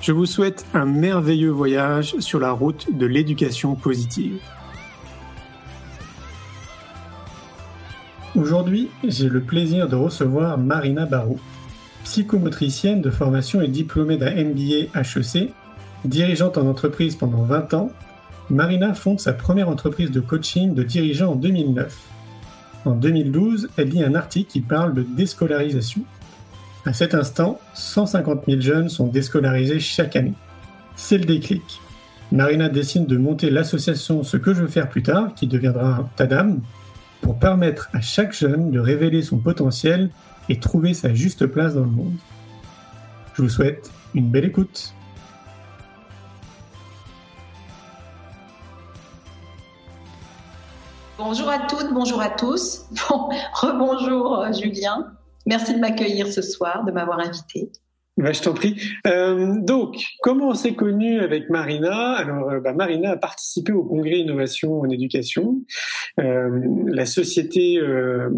Je vous souhaite un merveilleux voyage sur la route de l'éducation positive. Aujourd'hui, j'ai le plaisir de recevoir Marina Barou, psychomotricienne de formation et diplômée d'un MBA HEC, dirigeante en entreprise pendant 20 ans. Marina fonde sa première entreprise de coaching de dirigeants en 2009. En 2012, elle lit un article qui parle de déscolarisation. À cet instant, 150 000 jeunes sont déscolarisés chaque année. C'est le déclic. Marina décide de monter l'association Ce que je veux faire plus tard, qui deviendra TADAM, pour permettre à chaque jeune de révéler son potentiel et trouver sa juste place dans le monde. Je vous souhaite une belle écoute. Bonjour à toutes, bonjour à tous. Bon, rebonjour euh, Julien. Merci de m'accueillir ce soir, de m'avoir invité. Bah, je t'en prie. Euh, donc, comment on s'est connu avec Marina? Alors, euh, bah, Marina a participé au congrès Innovation en éducation. Euh, la société,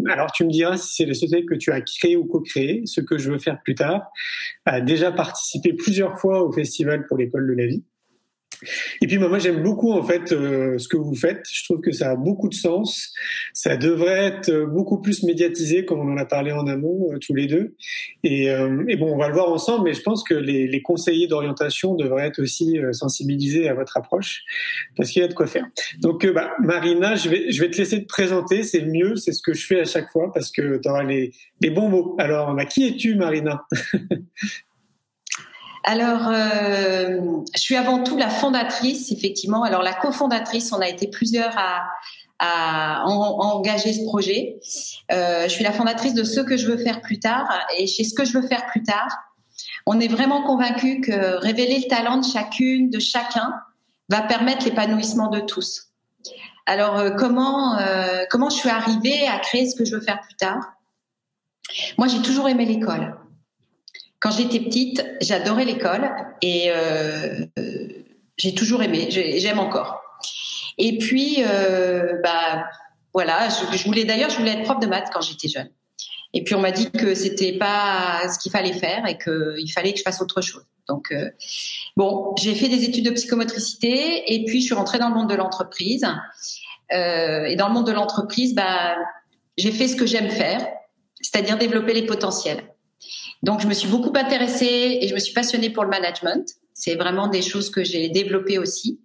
alors tu me diras si c'est la société que tu as créée ou co-créée, ce que je veux faire plus tard, a déjà participé plusieurs fois au Festival pour l'école de la vie. Et puis bah, moi j'aime beaucoup en fait euh, ce que vous faites. Je trouve que ça a beaucoup de sens. Ça devrait être euh, beaucoup plus médiatisé comme on en a parlé en amont euh, tous les deux. Et, bon on va le voir ensemble, mais je pense que les, conseillers d'orientation devraient être aussi sensibilisés à votre approche parce qu'il y a de quoi faire. Donc bah, Marina, je vais te laisser te présenter. C'est mieux, c'est ce que je fais à chaque fois parce que tu auras les, les bons mots. Alors bah, qui es-tu Marina? Alors, euh, je suis avant tout la fondatrice, effectivement. Alors, la cofondatrice, on a été plusieurs à, engager ce projet. Euh, je suis la fondatrice de ce que je veux faire plus tard. Et chez ce que je veux faire plus tard, on est vraiment convaincu que révéler le talent de chacune, de chacun, va permettre l'épanouissement de tous. Alors, euh, comment comment je suis arrivée à créer ce que je veux faire plus tard? Moi, j'ai toujours aimé l'école. Quand j'étais petite, j'adorais l'école et euh, j'ai toujours aimé, j'aime encore. Et puis, euh, bah voilà, je, voulais d'ailleurs, je voulais être prof de maths quand j'étais jeune. Et puis on m'a dit que c'était pas ce qu'il fallait faire et qu'il fallait que je fasse autre chose. Donc euh, bon, j'ai fait des études de psychomotricité et puis je suis rentrée dans le monde de l'entreprise. Et dans le monde de l'entreprise, bah j'ai fait ce que j'aime faire, c'est-à-dire développer les potentiels. Donc, je me suis beaucoup intéressée et je me suis passionnée pour le management. C'est vraiment des choses que j'ai développées aussi.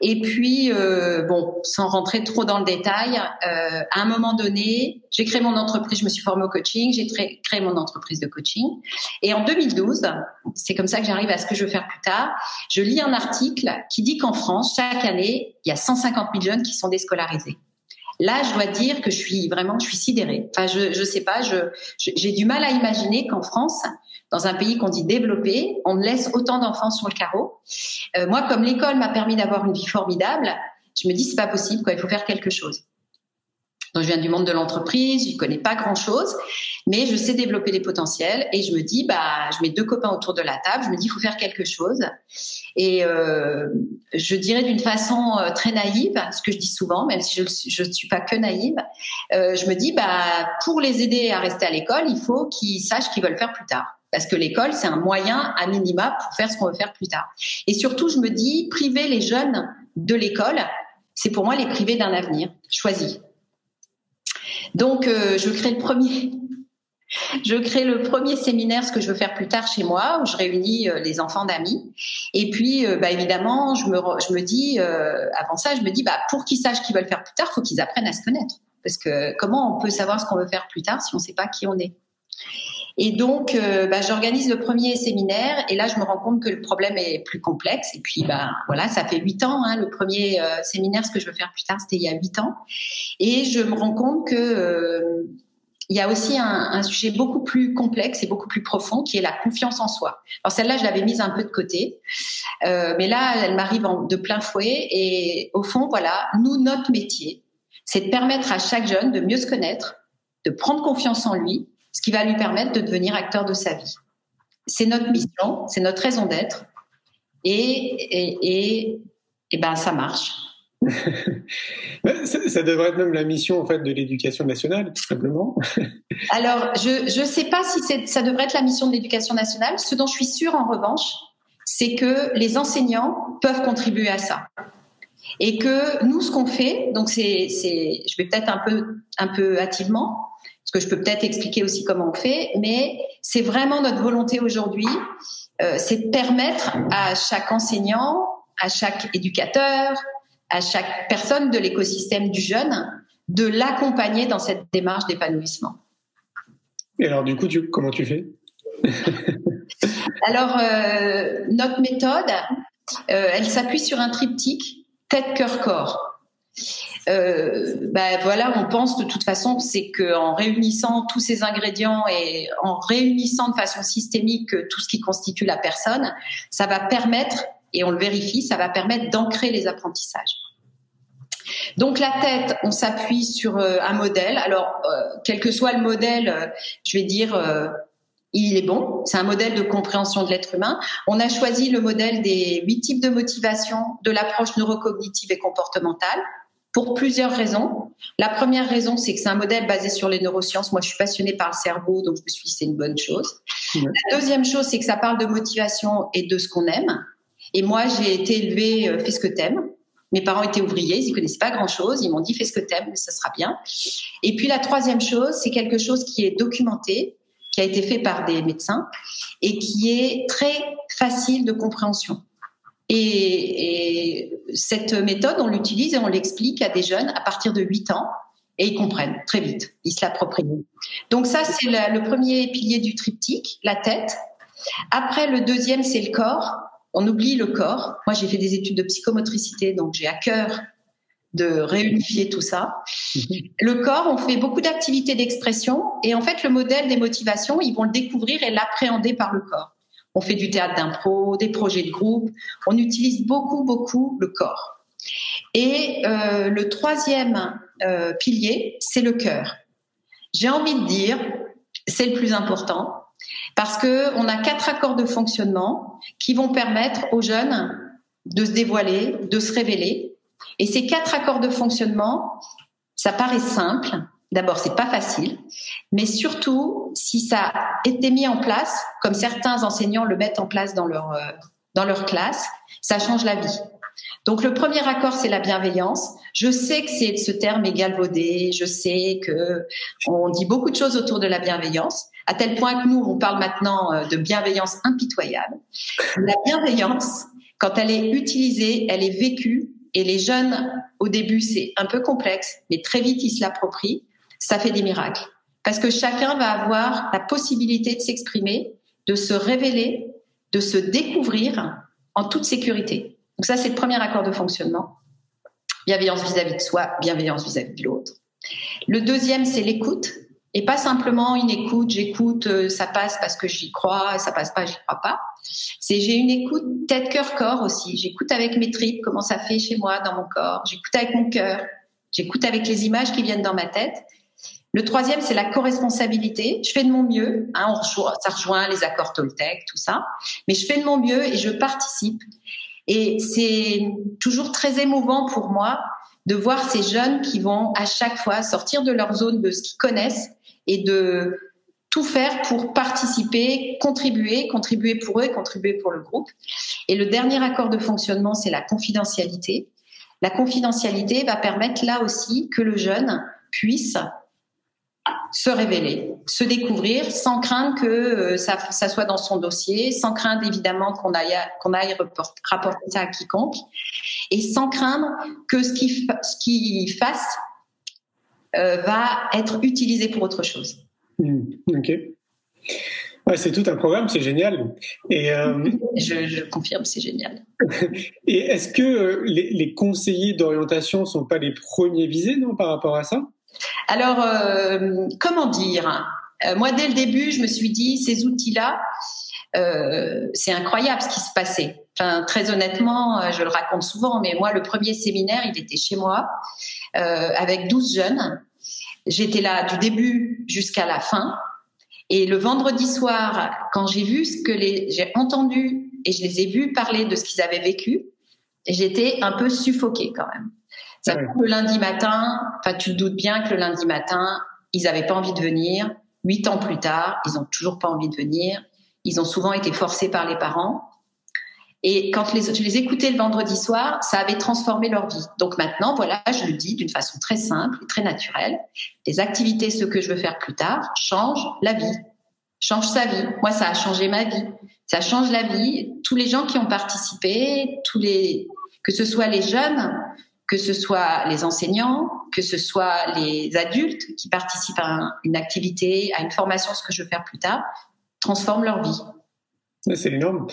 Et puis, euh, bon, sans rentrer trop dans le détail, euh, à un moment donné, j'ai créé mon entreprise, je me suis formée au coaching, j'ai créé mon entreprise de coaching. Et en 2012, c'est comme ça que j'arrive à ce que je veux faire plus tard, je lis un article qui dit qu'en France, chaque année, il y a 150 000 jeunes qui sont déscolarisés. Là, je dois dire que je suis vraiment, je suis sidérée. Enfin, je, je sais pas, je, j'ai du mal à imaginer qu'en France, dans un pays qu'on dit développé, on laisse autant d'enfants sur le carreau. Euh, moi, comme l'école m'a permis d'avoir une vie formidable, je me dis c'est pas possible, quoi. Il faut faire quelque chose. Donc, je viens du monde de l'entreprise, je connais pas grand chose, mais je sais développer les potentiels et je me dis, bah, je mets deux copains autour de la table, je me dis, il faut faire quelque chose. Et euh, je dirais d'une façon euh, très naïve, ce que je dis souvent, même si je ne suis pas que naïve, euh, je me dis, bah, pour les aider à rester à l'école, il faut qu'ils sachent qu'ils veulent faire plus tard. Parce que l'école, c'est un moyen à minima pour faire ce qu'on veut faire plus tard. Et surtout, je me dis, priver les jeunes de l'école, c'est pour moi les priver d'un avenir choisi. Donc, euh, je crée le premier, séminaire, ce que je veux faire plus tard chez moi, où je réunis euh, les enfants d'amis. Et puis, euh, bah, évidemment, je me, dis, avant ça, je me dis, bah, pour qu'ils sachent qu'ils veulent faire plus tard, faut qu'ils apprennent à se connaître. Parce que comment on peut savoir ce qu'on veut faire plus tard si on ne sait pas qui on est? Et donc, bah, j'organise le premier séminaire et là, je me rends compte que le problème est plus complexe. Et puis, bah, voilà, ça fait huit ans. Hein, le premier séminaire, ce que je veux faire plus tard, c'était il y a huit ans. Et je me rends compte que il y a aussi un, un, sujet beaucoup plus complexe et beaucoup plus profond qui est la confiance en soi. Alors celle-là, je l'avais mise un peu de côté, euh, mais là, elle m'arrive de plein fouet. Et au fond, voilà, nous, notre métier, c'est de permettre à chaque jeune de mieux se connaître, de prendre confiance en lui, ce qui va lui permettre de devenir acteur de sa vie. C'est notre mission, c'est notre raison d'être, et, et, et, et ben ça marche. ça, devrait être même la mission en fait de l'éducation nationale, tout simplement. Alors, je ne sais pas si ça devrait être la mission de l'éducation nationale. Ce dont je suis sûre, en revanche, c'est que les enseignants peuvent contribuer à ça. Et que nous, ce qu'on fait, donc c'est, je vais peut-être un peu, un peu hâtivement, parce que je peux peut-être expliquer aussi comment on fait, mais c'est vraiment notre volonté aujourd'hui, euh, c'est de permettre à chaque enseignant, à chaque éducateur, à chaque personne de l'écosystème du jeune de l'accompagner dans cette démarche d'épanouissement. Et alors, du coup, comment tu fais? Alors, euh, notre méthode, euh, elle s'appuie sur un triptyque tête, cœur, corps. Euh, ben voilà, on pense de toute façon, c'est qu'en réunissant tous ces ingrédients et en réunissant de façon systémique tout ce qui constitue la personne, ça va permettre et on le vérifie, ça va permettre d'ancrer les apprentissages. Donc la tête, on s'appuie sur euh, un modèle. Alors, euh, quel que soit le modèle, euh, je vais dire, il est bon. C'est un modèle de compréhension de l'être humain. On a choisi le modèle des huit types de motivation de l'approche neurocognitive et comportementale pour plusieurs raisons. La première raison, c'est que c'est un modèle basé sur les neurosciences. Moi, je suis passionnée par le cerveau, donc je me suis dit c'est une bonne chose. La deuxième chose, c'est que ça parle de motivation et de ce qu'on aime. Et moi, j'ai été élevée, euh, fais ce que t'aimes. Mes parents étaient ouvriers, ils ne connaissaient pas grand-chose. Ils m'ont dit, fais ce que t'aimes, ça sera bien. Et puis la troisième chose, c'est quelque chose qui est documenté, qui a été fait par des médecins et qui est très facile de compréhension. Et, cette méthode, on l'utilise et on l'explique à des jeunes à partir de 8 ans et ils comprennent très vite, ils se l'approprient. Donc ça, c'est le premier pilier du triptyque, la tête. Après, le deuxième, c'est le corps on oublie le corps. Moi, j'ai fait des études de psychomotricité, donc j'ai à cœur de réunifier tout ça. Le corps, on fait beaucoup d'activités d'expression et en fait, le modèle des motivations, ils vont le découvrir et l'appréhender par le corps. On fait du théâtre d'impro, des projets de groupe. On utilise beaucoup, beaucoup le corps. Et euh, le troisième euh, pilier, c'est le cœur. J'ai envie de dire, c'est le plus important, parce que on a quatre accords de fonctionnement qui vont permettre aux jeunes de se dévoiler, de se révéler. Et ces quatre accords de fonctionnement, ça paraît simple. D'abord, c'est pas facile, mais surtout, si ça été mis en place, comme certains enseignants le mettent en place dans leur euh, dans leur classe, ça change la vie. Donc le premier accord, c'est la bienveillance. Je sais que c'est ce terme est galvaudé, je sais que on dit beaucoup de choses autour de la bienveillance, à tel point que nous, on parle maintenant euh, de bienveillance impitoyable. La bienveillance, quand elle est utilisée, elle est vécue, et les jeunes, au début, c'est un peu complexe, mais très vite, ils se l'approprient, ça fait des miracles. Parce que chacun va avoir la possibilité de s'exprimer, de se révéler, de se découvrir en toute sécurité. Donc ça, c'est le premier accord de fonctionnement. Bienveillance vis-à-vis de soi, bienveillance vis à -vis de l'autre. Le deuxième, c'est l'écoute et pas simplement une écoute, j'écoute, euh, ça passe parce que j'y crois, ça passe pas, j'y crois pas. C'est j'ai une écoute tête cœur corps aussi. J'écoute avec mes tripes comment ça fait chez moi dans mon corps. J'écoute avec mon cœur. J'écoute avec les images qui viennent dans ma tête. Le troisième, c'est la co-responsabilité. Je fais de mon mieux. Hein, ça rejoint les accords Toltec, tout ça. Mais je fais de mon mieux et je participe. Et c'est toujours très émouvant pour moi de voir ces jeunes qui vont à chaque fois sortir de leur zone de ce qu'ils connaissent et de tout faire pour participer, contribuer, contribuer pour eux contribuer pour le groupe. Et le dernier accord de fonctionnement, c'est la confidentialité. La confidentialité va permettre là aussi que le jeune puisse se révéler, se découvrir, sans craindre que euh, ça, ça, soit dans son dossier, sans craindre évidemment qu'on aille, qu'on aille rapporter ça à quiconque, et sans craindre que ce qu'il ce qui fasse euh, va être utilisé pour autre chose. Mmh, ok. Ouais, c'est tout un programme, c'est génial. Et euh, je, je, confirme, c'est génial. Et est-ce que les, les conseillers d'orientation sont pas les premiers visés, non, par rapport à ça? Alors, euh, comment dire? Euh, Moi, dès le début, je me suis dit, ces outils-là, euh, c'est incroyable ce qui se passait. Enfin, très honnêtement, je le raconte souvent, mais moi, le premier séminaire, il était chez moi, avec 12 jeunes. J'étais là du début jusqu'à la fin. Et le vendredi soir, quand j'ai vu ce que j'ai entendu et je les ai vus parler de ce qu'ils avaient vécu, j'étais un peu suffoquée quand même. Ça le lundi matin, tu te doutes bien que le lundi matin, ils n'avaient pas envie de venir. Huit ans plus tard, ils n'ont toujours pas envie de venir. Ils ont souvent été forcés par les parents. Et quand je les écoutais le vendredi soir, ça avait transformé leur vie. Donc maintenant, voilà, je le dis d'une façon très simple et très naturelle. Les activités, ce que je veux faire plus tard, changent la vie, changent sa vie. Moi, ça a changé ma vie. Ça change la vie. Tous les gens qui ont participé, tous les, que ce soit les jeunes, que ce soit les enseignants, que ce soit les adultes qui participent à une activité, à une formation, ce que je veux faire plus tard, transforment leur vie. C'est énorme.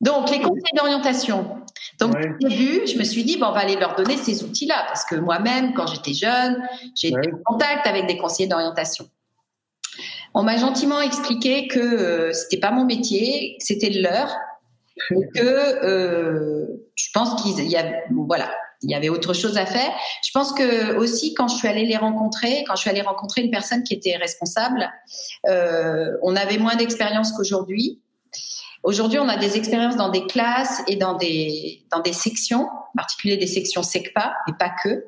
Donc, les conseils d'orientation. Donc, au début, je me suis dit, bon, on va aller leur donner ces outils-là, parce que moi-même, quand j'étais jeune, j'ai été en contact avec des conseillers d'orientation. On m'a gentiment expliqué que euh, c'était pas mon métier, que c'était le leur, et que euh, je pense qu'il y a, voilà, il y avait autre chose à faire. Je pense que aussi quand je suis allée les rencontrer, quand je suis allée rencontrer une personne qui était responsable, euh, on avait moins d'expérience qu'aujourd'hui. Aujourd'hui, on a des expériences dans des classes et dans des dans des sections, en particulier des sections SECPA, et pas que,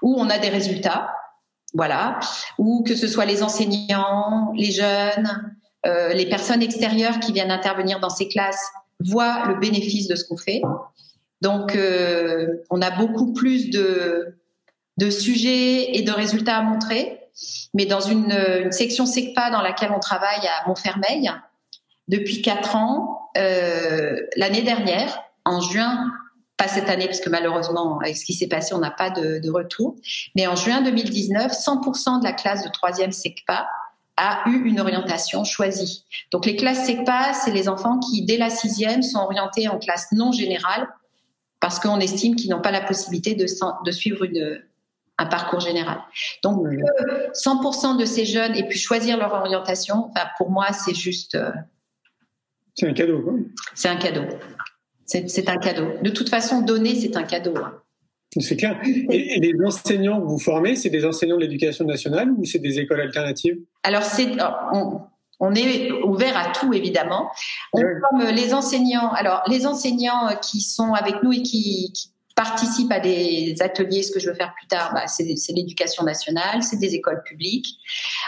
où on a des résultats, voilà, ou que ce soit les enseignants, les jeunes, euh, les personnes extérieures qui viennent intervenir dans ces classes voient le bénéfice de ce qu'on fait. Donc, euh, on a beaucoup plus de, de sujets et de résultats à montrer. Mais dans une, une section SECPA dans laquelle on travaille à Montfermeil, depuis quatre ans, euh, l'année dernière, en juin, pas cette année parce que malheureusement avec ce qui s'est passé, on n'a pas de, de, retour, mais en juin 2019, 100% de la classe de troisième SECPA a eu une orientation choisie. Donc les classes SECPA, c'est les enfants qui dès la sixième sont orientés en classe non générale parce qu'on estime qu'ils n'ont pas la possibilité de, de suivre une, un parcours général. Donc, 100% de ces jeunes aient pu choisir leur orientation, pour moi, c'est juste. Euh, c'est un cadeau, quoi. C'est un cadeau. C'est un cadeau. De toute façon, donner, c'est un cadeau. Hein. C'est clair. Et, les enseignants que vous formez, c'est des enseignants de l'éducation nationale ou c'est des écoles alternatives? Alors, c'est on est ouvert à tout évidemment. On forme les enseignants. Alors les enseignants qui sont avec nous et qui, qui participent à des ateliers, ce que je veux faire plus tard, bah, c'est l'éducation nationale, c'est des écoles publiques.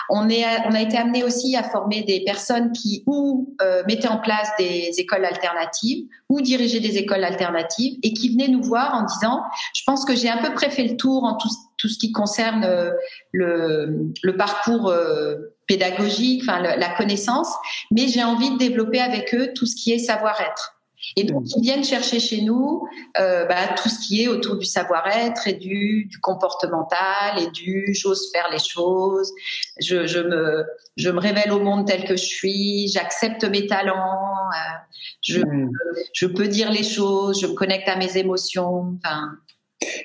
On, est, on a été amené aussi à former des personnes qui ou euh, mettaient en place des écoles alternatives ou dirigeaient des écoles alternatives et qui venaient nous voir en disant, je pense que j'ai à peu près fait le tour en tout, tout ce qui concerne euh, le, le parcours euh, pédagogique, enfin la connaissance, mais j'ai envie de développer avec eux tout ce qui est savoir-être. Et donc, ils viennent chercher chez nous euh, bah, tout ce qui est autour du savoir-être et du, du, comportemental et du j'ose faire les choses, je, je, me, je me révèle au monde tel que je suis, j'accepte mes talents, euh, je, mmh. je peux dire les choses, je me connecte à mes émotions. Enfin,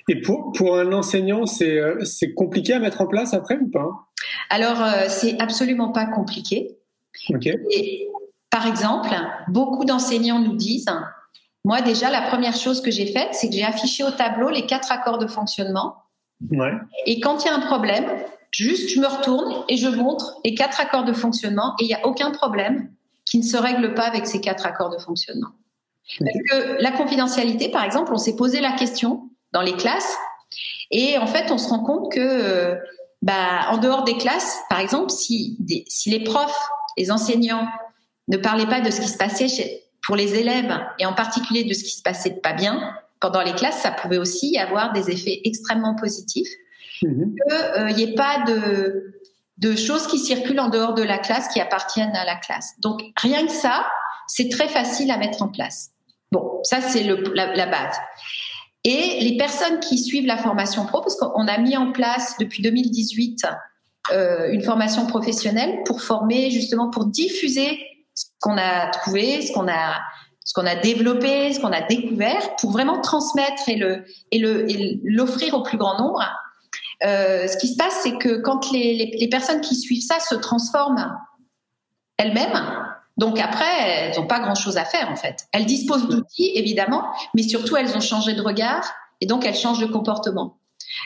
et pour, pour un enseignant, c'est euh, compliqué à mettre en place après ou pas? Alors, euh, c'est absolument pas compliqué. Okay. Et, par exemple, beaucoup d'enseignants nous disent, moi déjà, la première chose que j'ai faite, c'est que j'ai affiché au tableau les quatre accords de fonctionnement. Ouais. Et quand il y a un problème, juste je me retourne et je montre les quatre accords de fonctionnement et il n'y a aucun problème qui ne se règle pas avec ces quatre accords de fonctionnement. Parce que la confidentialité, par exemple, on s'est posé la question dans les classes et en fait, on se rend compte que, euh, bah, en dehors des classes, par exemple, si, des, si les profs, les enseignants ne parlaient pas de ce qui se passait chez, pour les élèves et en particulier de ce qui se passait de pas bien pendant les classes, ça pouvait aussi avoir des effets extrêmement positifs. Mmh. Qu'il n'y ait pas de, de choses qui circulent en dehors de la classe, qui appartiennent à la classe. Donc rien que ça, c'est très facile à mettre en place. Bon, ça c'est la, la base. Et les personnes qui suivent la formation pro, parce qu'on a mis en place depuis 2018 euh, une formation professionnelle pour former justement pour diffuser ce qu'on a trouvé, ce qu'on a ce qu'on a développé, ce qu'on a découvert, pour vraiment transmettre et le et le l'offrir au plus grand nombre. Euh, ce qui se passe, c'est que quand les, les, personnes qui suivent ça se transforment elles-mêmes, donc après, elles n'ont pas grand-chose à faire en fait. Elles disposent d'outils, évidemment, mais surtout elles ont changé de regard et donc elles changent de comportement.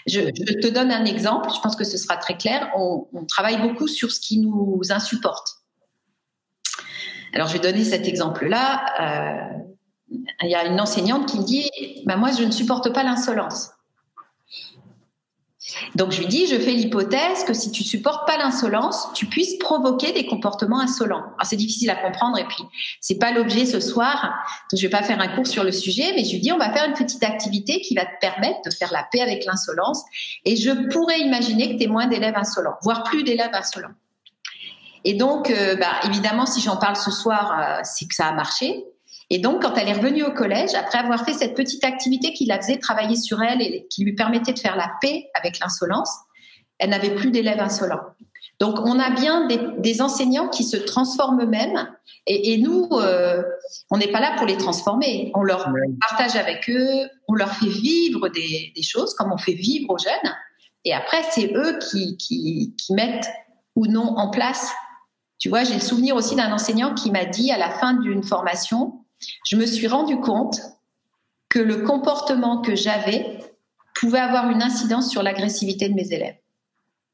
Je, te donne un exemple, je pense que ce sera très clair. On travaille beaucoup sur ce qui nous insupporte. Alors je vais donner cet exemple-là. Euh, il y a une enseignante qui me dit bah, Moi, je ne supporte pas l'insolence. Donc je lui dis, je fais l'hypothèse que si tu supportes pas l'insolence, tu puisses provoquer des comportements insolents. Alors c'est difficile à comprendre et puis c'est pas l'objet ce soir, donc je vais pas faire un cours sur le sujet, mais je lui dis on va faire une petite activité qui va te permettre de faire la paix avec l'insolence et je pourrais imaginer que tu es moins d'élèves insolents, voire plus d'élèves insolents. Et donc, euh, bah, évidemment, si j'en parle ce soir, euh, c'est que ça a marché. Et donc, quand elle est revenue au collège, après avoir fait cette petite activité qui la faisait travailler sur elle et qui lui permettait de faire la paix avec l'insolence, elle n'avait plus d'élèves insolents. Donc, on a bien des, des enseignants qui se transforment eux-mêmes. Et, et, nous, euh, on n'est pas là pour les transformer. On leur partage avec eux, on leur fait vivre des, des, choses comme on fait vivre aux jeunes. Et après, c'est eux qui, qui, qui mettent ou non en place. Tu vois, j'ai le souvenir aussi d'un enseignant qui m'a dit à la fin d'une formation, je me suis rendu compte que le comportement que j'avais pouvait avoir une incidence sur l'agressivité de mes élèves.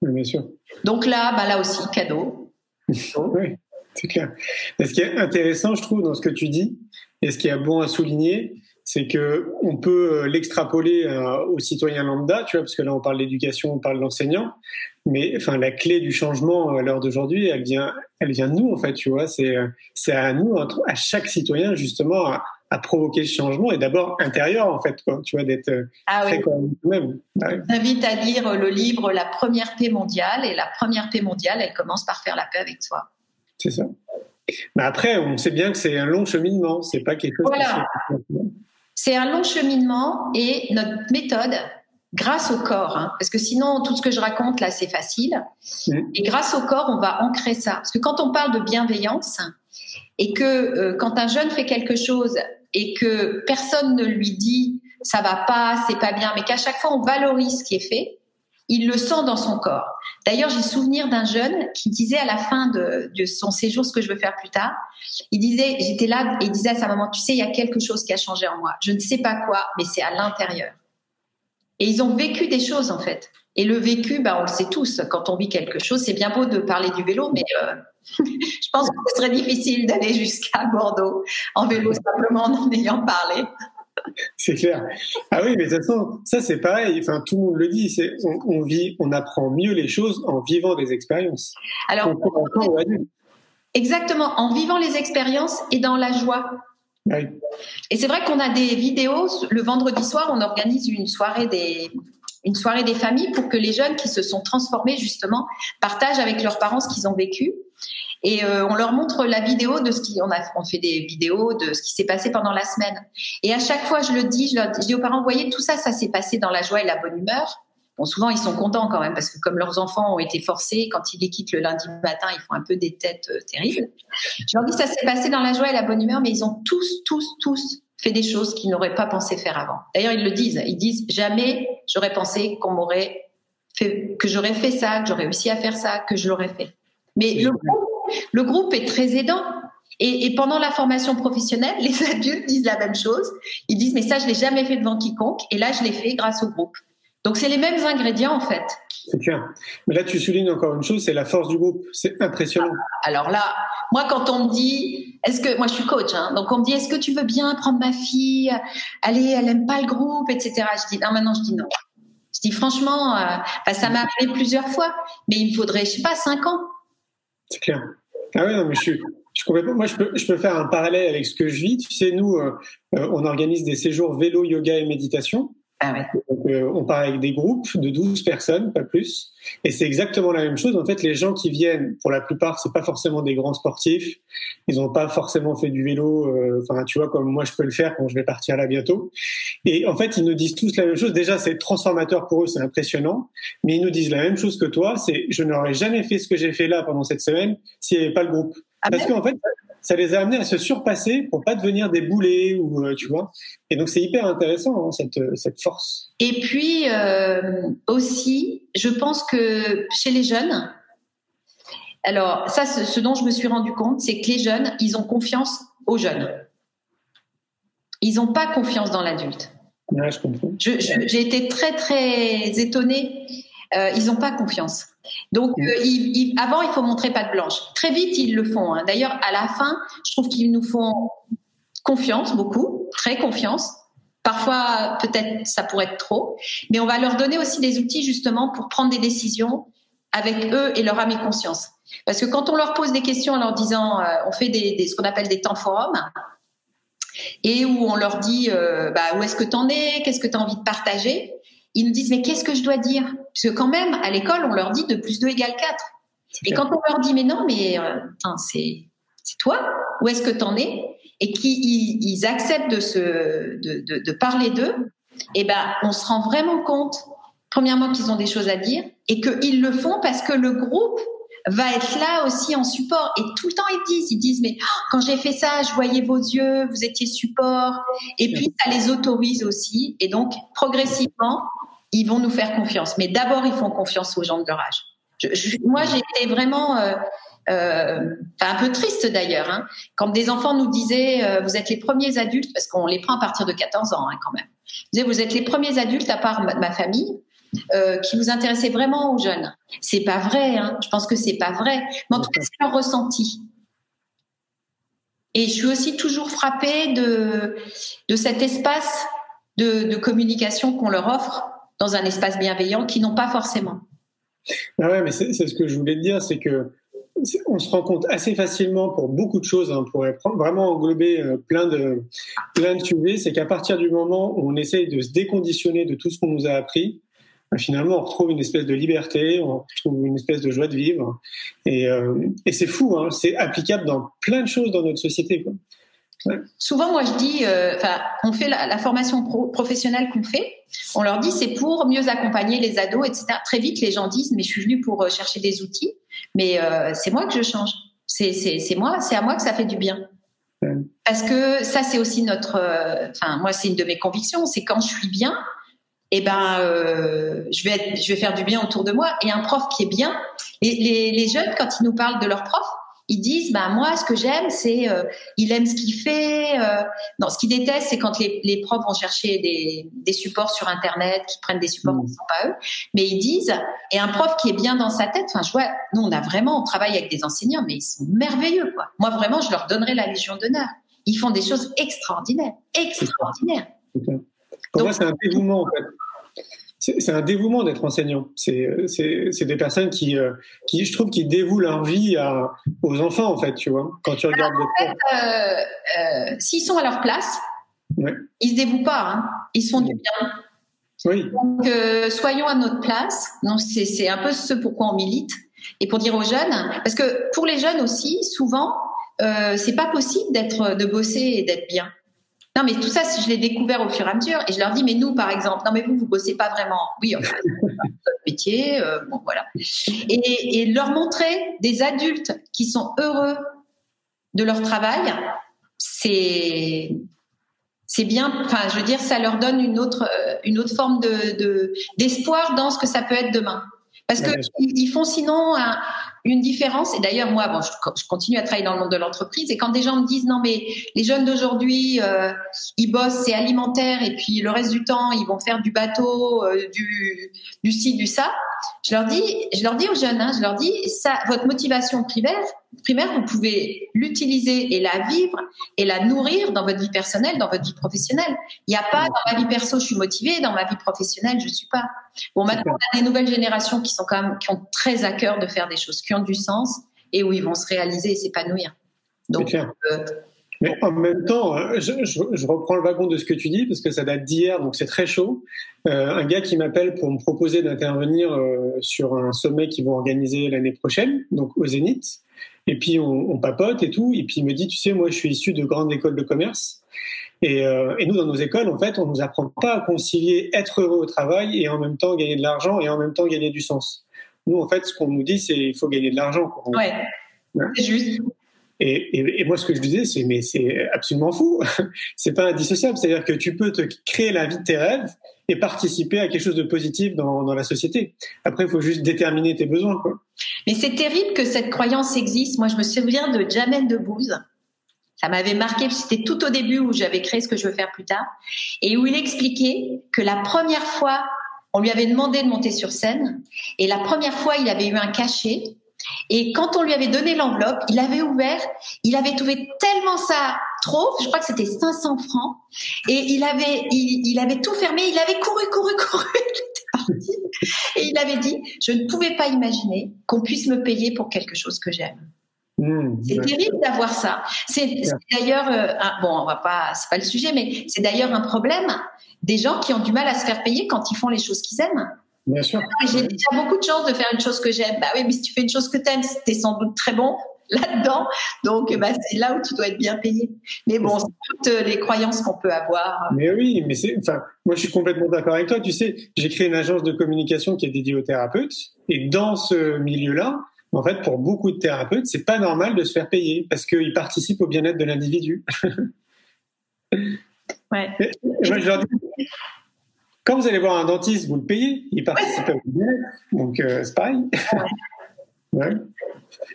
Oui, bien sûr. Donc là, bah là aussi, cadeau. oui, c'est clair. ce qui est intéressant, je trouve, dans ce que tu dis, et ce qui est bon à souligner, c'est que on peut euh, l'extrapoler euh, aux citoyens lambda, tu vois, parce que là on parle d'éducation, on parle d'enseignants, mais enfin la clé du changement à l'heure d'aujourd'hui, elle vient, elle vient de nous en fait, tu vois. C'est c'est à nous, à chaque citoyen justement, à, à provoquer ce changement et d'abord intérieur en fait, quoi, tu vois, d'être ah, très oui. même. J'invite à lire le livre La première paix mondiale et la première paix mondiale, elle commence par faire la paix avec soi. C'est ça. Mais après, on sait bien que c'est un long cheminement, c'est pas quelque chose. Voilà. C'est un long cheminement et notre méthode, grâce au corps, hein, parce que sinon tout ce que je raconte là c'est facile. Mmh. Et grâce au corps, on va ancrer ça. Parce que quand on parle de bienveillance et que euh, quand un jeune fait quelque chose et que personne ne lui dit ça va pas, c'est pas bien, mais qu'à chaque fois on valorise ce qui est fait, il le sent dans son corps. D'ailleurs, j'ai souvenir d'un jeune qui disait à la fin de, de, son séjour ce que je veux faire plus tard. Il disait, j'étais là et il disait à sa maman, tu sais, il y a quelque chose qui a changé en moi. Je ne sais pas quoi, mais c'est à l'intérieur. Et ils ont vécu des choses en fait. Et le vécu, bah, on le sait tous. Quand on vit quelque chose, c'est bien beau de parler du vélo, mais euh, je pense que ce serait difficile d'aller jusqu'à Bordeaux en vélo simplement en en ayant parlé. C'est clair. Ah oui, mais de toute façon, ça c'est pareil. Enfin, tout le monde le dit. C'est on, on, vit, on apprend mieux les choses en vivant des expériences. Alors, exactement, en vivant les expériences et dans la joie. Et c'est vrai qu'on a des vidéos. Le vendredi soir, on organise une soirée des une soirée des familles pour que les jeunes qui se sont transformés justement partagent avec leurs parents ce qu'ils ont vécu. Et euh, on leur montre la vidéo de ce qui fait des vidéos de ce qui s'est passé pendant la semaine. Et à chaque fois, je le dis, je, leur, je dis aux parents, voyez, tout ça, ça s'est passé dans la joie et la bonne humeur. Bon, souvent, ils sont contents quand même parce que comme leurs enfants ont été forcés, quand ils les quittent le lundi matin, ils font un peu des têtes euh, terribles. Je leur dis, ça s'est passé dans la joie et la bonne humeur, mais ils ont tous, tous, tous fait des choses qu'ils n'auraient pas pensé faire avant. D'ailleurs, ils le disent. Ils disent, jamais j'aurais pensé qu'on m'aurait fait, que j'aurais fait ça, que j'aurais réussi à faire ça, que je l'aurais fait. Mais le groupe, le groupe est très aidant. Et, et, pendant la formation professionnelle, les adultes disent la même chose. Ils disent, mais ça, je l'ai jamais fait devant quiconque. Et là, je l'ai fait grâce au groupe. Donc, c'est les mêmes ingrédients, en fait. C'est clair. Mais là, tu soulignes encore une chose, c'est la force du groupe. C'est impressionnant. Alors là, moi, quand on me dit, est-ce que, moi, je suis coach, hein, donc on me dit, est-ce que tu veux bien prendre ma fille, allez, elle aime pas le groupe, etc. Je dis, non, maintenant, je dis non. Je dis, franchement, euh, ça m'est arrivé plusieurs fois, mais il me faudrait, je sais pas, cinq ans. C'est clair. Ah oui, non, mais je suis, je complètement, moi, je peux, je peux faire un parallèle avec ce que je vis. Tu sais, nous, euh, on organise des séjours vélo, yoga et méditation. Ah ouais. Donc, euh, on part avec des groupes de 12 personnes, pas plus. Et c'est exactement la même chose. En fait, les gens qui viennent, pour la plupart, c'est pas forcément des grands sportifs. Ils n'ont pas forcément fait du vélo. euh, Enfin, tu vois, comme moi, je peux le faire quand je vais partir là bientôt. Et en fait, ils nous disent tous la même chose. Déjà, c'est transformateur pour eux, c'est impressionnant. Mais ils nous disent la même chose que toi. C'est, je n'aurais jamais fait ce que j'ai fait là pendant cette semaine s'il n'y avait pas le groupe. Ah Parce ben qu'en fait, ça les a amenés à se surpasser pour pas devenir des boulets ou euh, tu vois. Et donc c'est hyper intéressant hein, cette euh, cette force. Et puis euh, aussi, je pense que chez les jeunes, alors ça, ce, ce dont je me suis rendu compte, c'est que les jeunes, ils ont confiance aux jeunes. Ils n'ont pas confiance dans l'adulte. Ouais, je comprends. Je- je- J'ai été très très étonnée. Euh, ils n'ont pas confiance. Donc, Mm. euh, ils- ils- avant, il faut montrer pas de blanche. Très vite, ils le font. hein. D'ailleurs, à la fin, je trouve qu'ils nous font confiance beaucoup, très confiance. Parfois, peut-être, ça pourrait être trop, mais on va leur donner aussi des outils justement pour prendre des décisions avec eux et leur âme et conscience. Parce que quand on leur pose des questions en leur disant, euh, on fait des, des- ce qu'on appelle des temps forums, et où on leur dit euh, bah, où est-ce que tu en es, qu'est-ce que tu as envie de partager, ils nous disent mais qu'est-ce que je dois dire? Parce que quand même, à l'école, on leur dit 2 plus 2 égale 4. Et quand on leur dit mais non, mais euh, c'est c'est toi, où est-ce que tu en es? Et qu'ils ils acceptent de, se, de, de, de parler d'eux, et ben on se rend vraiment compte, premièrement, qu'ils ont des choses à dire et qu'ils le font parce que le groupe va être là aussi en support. Et tout le temps, ils disent, ils disent, mais oh, quand j'ai fait ça, je voyais vos yeux, vous étiez support. Et puis, ça les autorise aussi. Et donc, progressivement, ils vont nous faire confiance. Mais d'abord, ils font confiance aux gens de leur âge. Moi, j'étais vraiment euh, euh, un peu triste d'ailleurs, hein, quand des enfants nous disaient, euh, vous êtes les premiers adultes, parce qu'on les prend à partir de 14 ans hein, quand même. Vous êtes les premiers adultes à part ma, ma famille euh, qui vous intéressez vraiment aux jeunes. C'est pas vrai, hein. je pense que c'est pas vrai. Mais en tout cas, c'est leur ressenti. Et je suis aussi toujours frappée de, de cet espace de, de communication qu'on leur offre dans un espace bienveillant qu'ils n'ont pas forcément. Ah ouais, mais c'est ce que je voulais te dire, c'est que on se rend compte assez facilement pour beaucoup de choses, hein, pour vraiment englober euh, plein de plein de sujets, c'est qu'à partir du moment où on essaye de se déconditionner de tout ce qu'on nous a appris, ben finalement on retrouve une espèce de liberté, on retrouve une espèce de joie de vivre, et, euh, c'est fou, hein, c'est applicable dans plein de choses dans notre société. Ouais. Souvent, moi, je dis, enfin, euh, on fait la, la formation pro professionnelle qu'on fait. On leur dit, c'est pour mieux accompagner les ados, etc. Très vite, les gens disent, mais je suis venu pour euh, chercher des outils, mais euh, c'est moi que je change. C'est moi, c'est à moi que ça fait du bien. Ouais. Parce que ça, c'est aussi notre. Enfin, moi, c'est une de mes convictions, c'est quand je suis bien, eh ben, je vais être, je vais faire du bien autour de moi. Et un prof qui est bien, les, les jeunes, quand ils nous parlent de leur prof, ils disent bah moi ce que j'aime c'est euh, il aime ce qu'il fait euh, non ce qu'ils détestent c'est quand les, les profs vont chercher des, des supports sur internet qui prennent des supports mmh. qui ne sont pas eux. Mais ils disent et un prof qui est bien dans sa tête enfin je vois nous on a vraiment on travaille avec des enseignants mais ils sont merveilleux quoi. Moi vraiment je leur donnerai la légion d'honneur. Ils font des choses extraordinaires extraordinaires. Pour Donc, moi c'est un dévouement en fait c'est un dévouement d'être enseignant. C'est des personnes qui, euh, qui, je trouve, qui dévouent leur vie à, aux enfants, en fait, tu vois. Quand tu regardes. Fait, euh, euh, s'ils sont à leur place, ouais. ils se dévouent pas. Hein. Ils se font du bien. Oui. Donc, euh, soyons à notre place. Donc, c'est un peu ce pourquoi on milite. Et pour dire aux jeunes, parce que pour les jeunes aussi, souvent, c'est pas possible d'être, de bosser et d'être bien. Non, mais tout ça, je l'ai découvert au fur et à mesure. Et je leur dis, mais nous, par exemple, non, mais vous, vous bossez pas vraiment. Oui, enfin, votre métier, euh, bon, voilà. Et, et, leur montrer des adultes qui sont heureux de leur travail, c'est c'est bien. Enfin, je veux dire, ça leur donne une autre une autre forme de d'espoir dans ce que ça peut être demain. Parce que ils font sinon un, une différence. Et d'ailleurs, moi, bon, je, continue à travailler dans le monde de l'entreprise. Et quand des gens me disent non, mais les jeunes d'aujourd'hui, euh, ils bossent, c'est alimentaire, et puis le reste du temps, ils vont faire du bateau, euh, du, du ci, du ça. Je leur dis, je leur dis aux jeunes, hein, je leur dis, ça, votre motivation primaire, primaire, vous pouvez l'utiliser et la vivre et la nourrir dans votre vie personnelle, dans votre vie professionnelle. Il n'y a pas dans ma vie perso, je suis motivée, dans ma vie professionnelle, je suis pas. Bon, maintenant, on a des nouvelles générations qui sont quand même, qui ont très à cœur de faire des choses qui ont du sens et où ils vont se réaliser et s'épanouir. Donc, euh, Mais en même temps, je, je, je, reprends le wagon de ce que tu dis parce que ça date d'hier, donc c'est très chaud. Euh, un gars qui m'appelle pour me proposer d'intervenir euh, sur un sommet qu'ils vont organiser l'année prochaine, donc au Zénith. Et puis on, on, papote et tout. Et puis il me dit, tu sais, moi je suis issu de grandes écoles de commerce. Et, euh, et, nous, dans nos écoles, en fait, on nous apprend pas à concilier être heureux au travail et en même temps gagner de l'argent et en même temps gagner du sens. Nous, en fait, ce qu'on nous dit, c'est il faut gagner de l'argent. Ouais, c'est juste. Et, moi, ce que je disais, c'est mais c'est absolument fou. c'est pas indissociable. C'est-à-dire que tu peux te créer la vie de tes rêves et participer à quelque chose de positif dans, la société. Après, il faut juste déterminer tes besoins. Mais c'est terrible que cette croyance existe. Moi, je me souviens de Jamel Debbouze. Ça m'avait marqué, c'était tout au début où j'avais créé ce que je veux faire plus tard, et où il expliquait que la première fois, on lui avait demandé de monter sur scène, et la première fois, il avait eu un cachet, et quand on lui avait donné l'enveloppe, il avait ouvert, il avait trouvé tellement ça trop, je crois que c'était 500 francs, et il avait, il, il, avait tout fermé, il avait couru, couru, couru, il était parti, et il avait dit, je ne pouvais pas imaginer qu'on puisse me payer pour quelque chose que j'aime. Mmh, c'est terrible d'avoir ça. C'est d'ailleurs, euh, bon, on va pas, c'est pas le sujet, mais c'est d'ailleurs un problème des gens qui ont du mal à se faire payer quand ils font les choses qu'ils aiment. Bien sûr. J'ai déjà beaucoup de chance de faire une chose que j'aime. Bah oui, mais si tu fais une chose que tu aimes, tu es sans doute très bon là-dedans. Donc, bah, c'est là où tu dois être bien payé. Mais bon, c'est toutes les croyances qu'on peut avoir. Mais oui, mais c'est, enfin, moi, je suis complètement d'accord avec toi. Tu sais, j'ai créé une agence de communication qui est dédiée aux thérapeutes. Et dans ce milieu-là, en fait, pour beaucoup de thérapeutes, c'est pas normal de se faire payer parce qu'ils participent au bien-être de l'individu. ouais. Et moi, je leur dis, quand vous allez voir un dentiste, vous le payez, il participe ouais. au bien-être. Donc, euh, c'est pareil. ouais.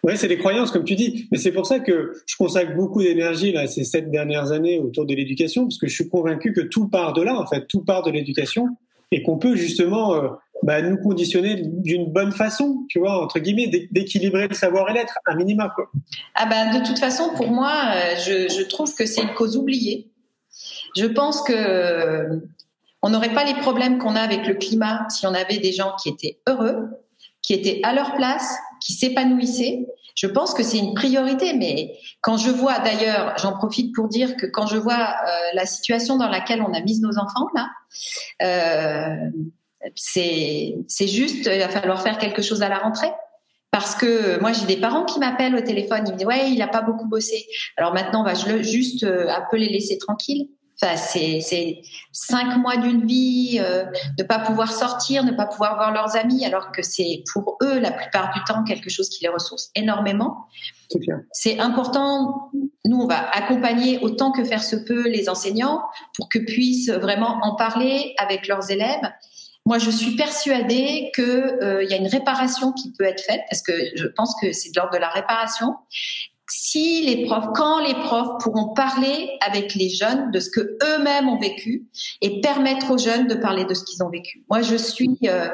Ouais, c'est des croyances, comme tu dis. Mais c'est pour ça que je consacre beaucoup d'énergie là ces sept dernières années autour de l'éducation, parce que je suis convaincu que tout part de là, en fait, tout part de l'éducation, et qu'on peut justement euh, bah, nous conditionner d'une bonne façon, tu vois, entre guillemets, d'équilibrer le savoir et l'être, un minimum. Quoi. Ah ben, de toute façon, pour moi, euh, je, je trouve que c'est une cause oubliée. Je pense que on n'aurait pas les problèmes qu'on a avec le climat si on avait des gens qui étaient heureux, qui étaient à leur place, qui s'épanouissaient. Je pense que c'est une priorité, mais quand je vois, d'ailleurs, j'en profite pour dire que quand je vois euh, la situation dans laquelle on a mis nos enfants là, euh, c'est juste, il va falloir faire quelque chose à la rentrée. Parce que moi, j'ai des parents qui m'appellent au téléphone, ils me disent ouais, il a pas beaucoup bossé. Alors maintenant, va juste euh, un peu les laisser tranquilles. Enfin, c'est cinq mois d'une vie, euh, ne pas pouvoir sortir, ne pas pouvoir voir leurs amis, alors que c'est pour eux la plupart du temps quelque chose qui les ressource énormément. C'est important. Nous, on va accompagner autant que faire se peut les enseignants pour que puissent vraiment en parler avec leurs élèves. Moi, je suis persuadée qu'il euh, y a une réparation qui peut être faite, parce que je pense que c'est de l'ordre de la réparation, si les profs, quand les profs pourront parler avec les jeunes de ce que eux-mêmes ont vécu et permettre aux jeunes de parler de ce qu'ils ont vécu. Moi, je suis euh,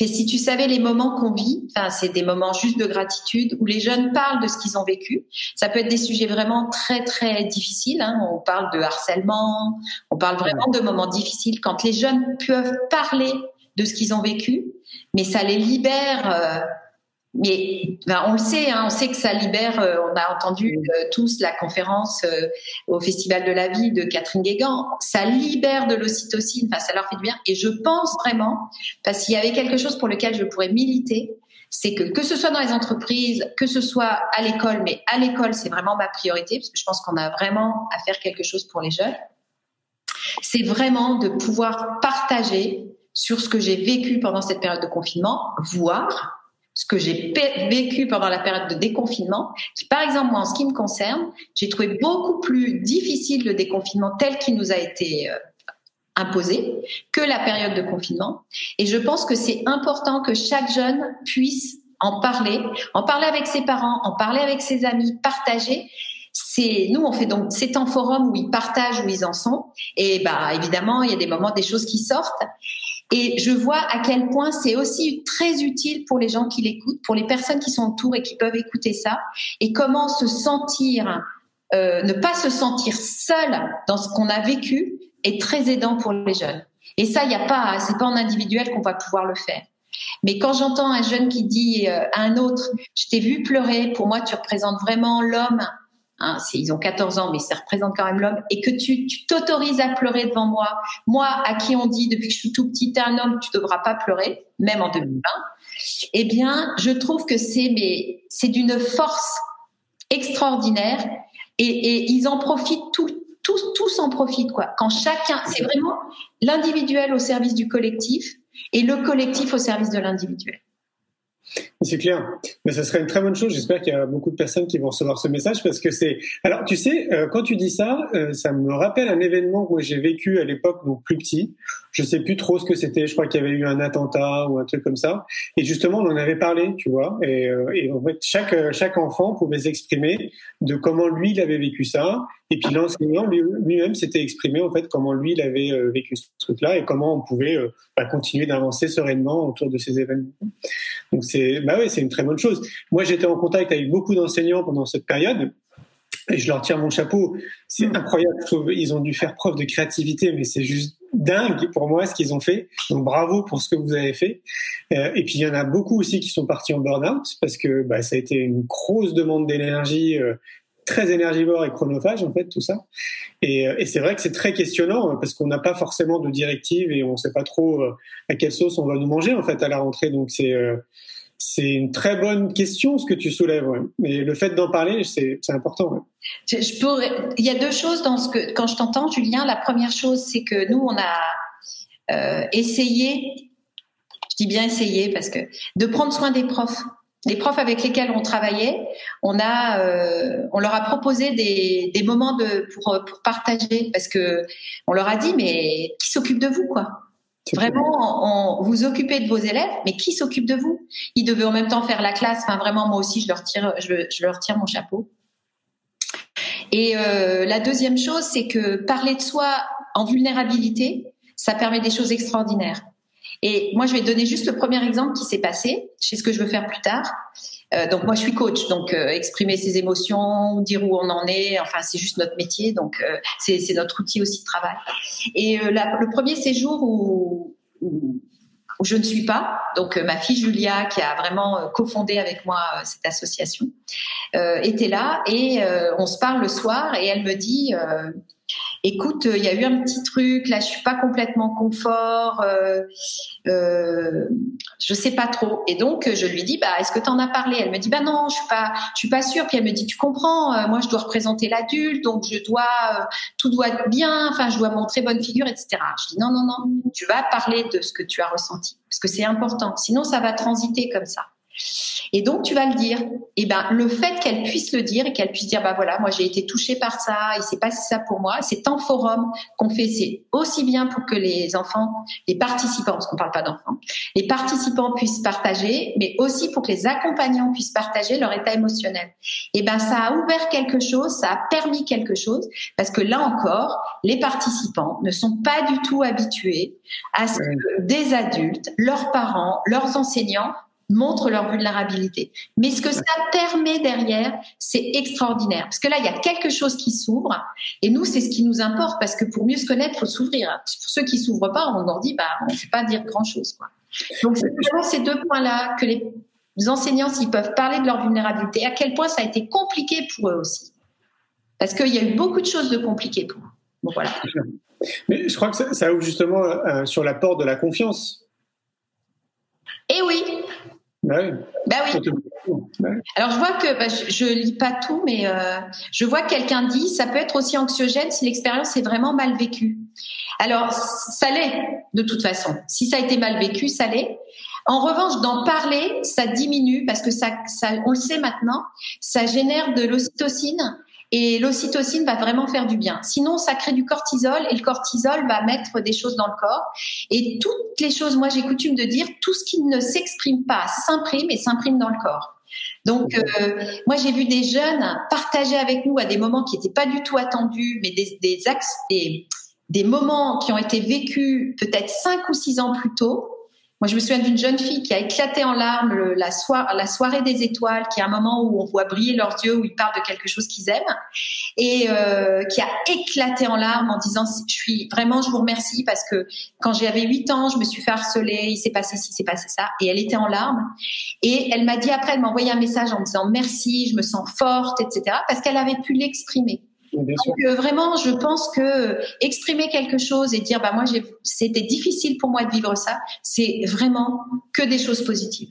et si tu savais les moments qu'on vit, enfin, c'est des moments juste de gratitude où les jeunes parlent de ce qu'ils ont vécu. Ça peut être des sujets vraiment très très difficiles. Hein. On parle de harcèlement, on parle vraiment de moments difficiles quand les jeunes peuvent parler de ce qu'ils ont vécu, mais ça les libère. Euh, mais ben, on le sait, hein, on sait que ça libère. Euh, on a entendu euh, tous la conférence euh, au Festival de la vie de Catherine Guégan. Ça libère de l'ocytocine, enfin, ça leur fait du bien. Et je pense vraiment, parce qu'il y avait quelque chose pour lequel je pourrais militer, c'est que que ce soit dans les entreprises, que ce soit à l'école, mais à l'école, c'est vraiment ma priorité, parce que je pense qu'on a vraiment à faire quelque chose pour les jeunes. C'est vraiment de pouvoir partager sur ce que j'ai vécu pendant cette période de confinement, voire ce que j'ai vécu pendant la période de déconfinement, qui, par exemple, moi, en ce qui me concerne, j'ai trouvé beaucoup plus difficile le déconfinement tel qu'il nous a été euh, imposé que la période de confinement. Et je pense que c'est important que chaque jeune puisse en parler, en parler avec ses parents, en parler avec ses amis, partager. C'est nous on fait donc c'est un forum où ils partagent où ils en sont et bah évidemment il y a des moments des choses qui sortent et je vois à quel point c'est aussi très utile pour les gens qui l'écoutent, pour les personnes qui sont autour et qui peuvent écouter ça, et comment se sentir, euh, ne pas se sentir seul dans ce qu'on a vécu est très aidant pour les jeunes. Et ça, il n'y a pas, c'est pas en individuel qu'on va pouvoir le faire. Mais quand j'entends un jeune qui dit euh, à un autre, je t'ai vu pleurer, pour moi tu représentes vraiment l'homme hein, ils ont 14 ans, mais ça représente quand même l'homme, et que tu t'autorises à pleurer devant moi, moi à qui on dit depuis que je suis tout petit, t'es un homme, tu devras pas pleurer, même en 2020, eh bien, je trouve que c'est d'une force extraordinaire, et, ils en profitent tous, tous en profitent quoi. Quand chacun, c'est vraiment l'individuel au service du collectif et le collectif au service de l'individuel. C'est clair, mais ce serait une très bonne chose. J'espère qu'il y a beaucoup de personnes qui vont recevoir ce message parce que c'est. Alors, tu sais, euh, quand tu dis ça, euh, ça me rappelle un événement que j'ai vécu à l'époque, donc plus petit. Je sais plus trop ce que c'était. Je crois qu'il y avait eu un attentat ou un truc comme ça. Et justement, on en avait parlé, tu vois. Et, euh, en fait, chaque chaque enfant pouvait s'exprimer de comment lui il avait vécu ça. Et puis l'enseignant lui-même s'était exprimé en fait comment lui il avait vécu ce truc-là et comment on pouvait bah, continuer d'avancer sereinement autour de ces événements. Donc c'est bah oui, c'est une très bonne chose. Moi, j'étais en contact avec beaucoup d'enseignants pendant cette période. Et je leur tire mon chapeau. C'est mm. incroyable. Ils ont dû faire preuve de créativité, mais c'est juste dingue pour moi ce qu'ils ont fait. Donc bravo pour ce que vous avez fait. Euh, et puis il y en a beaucoup aussi qui sont partis en burn-out parce que bah, ça a été une grosse demande d'énergie, euh, très énergivore et chronophage en fait tout ça. Et, euh, et c'est vrai que c'est très questionnant parce qu'on n'a pas forcément de directive et on ne sait pas trop à quelle sauce on va nous manger en fait à la rentrée. Donc c'est c'est une très bonne question ce que tu soulèves. Mais le fait d'en parler, c'est important. Il y a deux choses quand je t'entends, Julien. La première chose, c'est que nous, on a euh, essayé, je dis bien essayé parce que de prendre soin des profs. Les profs avec lesquels on travaillait, on euh, leur a proposé des, moments pour partager parce que on leur a dit mais qui s'occupe de vous quoi? Vraiment, vous occupez de vos élèves, mais qui s'occupe de vous? Ils devaient en même temps faire la classe. Enfin, vraiment, moi aussi, je leur tire, je, leur tire mon chapeau. Et euh, la deuxième chose, c'est que parler de soi en vulnérabilité, ça permet des choses extraordinaires. Et moi, je vais donner juste le premier exemple qui s'est passé. Sais ce que je veux faire plus tard. Euh, donc moi, je suis coach, donc euh, exprimer ses émotions, dire où on en est, enfin c'est juste notre métier, donc euh, c'est notre outil aussi de travail. Et le premier séjour où, je ne suis pas, donc ma fille Julia, qui a vraiment cofondé avec moi cette association, était là et on se parle le soir et elle me dit écoute, il y a eu un petit truc, là, je suis pas complètement confort, euh, euh, je sais pas trop. Et donc, je lui dis, bah, est-ce que tu en as parlé? Elle me dit, bah non, je suis pas, je suis pas sûre. Puis elle me dit, tu comprends, euh, moi, je dois représenter l'adulte, donc je dois, euh, tout doit être bien, enfin, je dois montrer bonne figure, etc. Je dis, non, non, non, tu vas parler de ce que tu as ressenti, parce que c'est important. Sinon, ça va transiter comme ça. Et donc tu vas le dire. Et ben le fait qu'elle puisse le dire et qu'elle puisse dire bah voilà moi j'ai été touchée par ça et c'est pas ça pour moi. C'est en forum qu'on fait c'est aussi bien pour que les enfants, les participants parce qu'on parle pas d'enfants, les participants puissent partager, mais aussi pour que les accompagnants puissent partager leur état émotionnel. Et ben ça a ouvert quelque chose, ça a permis quelque chose parce que là encore les participants ne sont pas du tout habitués à ce que des adultes, leurs parents, leurs enseignants montrent leur vulnérabilité. Mais ce que ça permet derrière, c'est extraordinaire. Parce que là, il y a quelque chose qui s'ouvre. Et nous, c'est ce qui nous importe. Parce que pour mieux se connaître, il faut s'ouvrir. Pour ceux qui s'ouvrent pas, on leur dit, bah, on ne sait pas dire grand-chose. Donc, c'est vraiment ces deux points-là que les enseignants, s'ils peuvent parler de leur vulnérabilité, à quel point ça a été compliqué pour eux aussi. Parce qu'il y a eu beaucoup de choses de compliquées pour eux. Donc, voilà. Mais je crois que ça, ouvre justement euh, sur l'apport de la confiance. Eh oui, bah oui. Bah oui. Alors je vois que bah, je, ne lis pas tout, mais euh, je vois quelqu'un dit ça peut être aussi anxiogène si l'expérience est vraiment mal vécue. Alors ça l'est de toute façon. Si ça a été mal vécu, ça l'est. En revanche, d'en parler, ça diminue parce que ça, ça, on le sait maintenant, ça génère de l'ocytocine et l'ocytocine va vraiment faire du bien. Sinon, ça crée du cortisol et le cortisol va mettre des choses dans le corps. Et toutes les choses, moi j'ai coutume de dire, tout ce qui ne s'exprime pas s'imprime et s'imprime dans le corps. Donc, euh, moi, j'ai vu des jeunes partager avec nous à des moments qui n'étaient pas du tout attendus, mais des, des des, des moments qui ont été vécus peut-être cinq ou six ans plus tôt, Moi, je me souviens d'une jeune fille qui a éclaté en larmes la, soirée des étoiles, qui est un moment où on voit briller leurs yeux, où ils parlent de quelque chose qu'ils aiment, et euh, qui a éclaté en larmes en disant "Je suis vraiment, je vous remercie parce que quand j'avais 8 ans, je me suis fait harceler, il s'est passé ci, s'est passé ça." Et elle était en larmes. Et elle m'a dit après, elle m'a envoyé un message en disant "Merci, je me sens forte, etc." Parce qu'elle avait pu l'exprimer. Donc euh, vraiment, je pense que exprimer quelque chose et dire bah moi c'était difficile pour moi de vivre ça, c'est vraiment que des choses positives.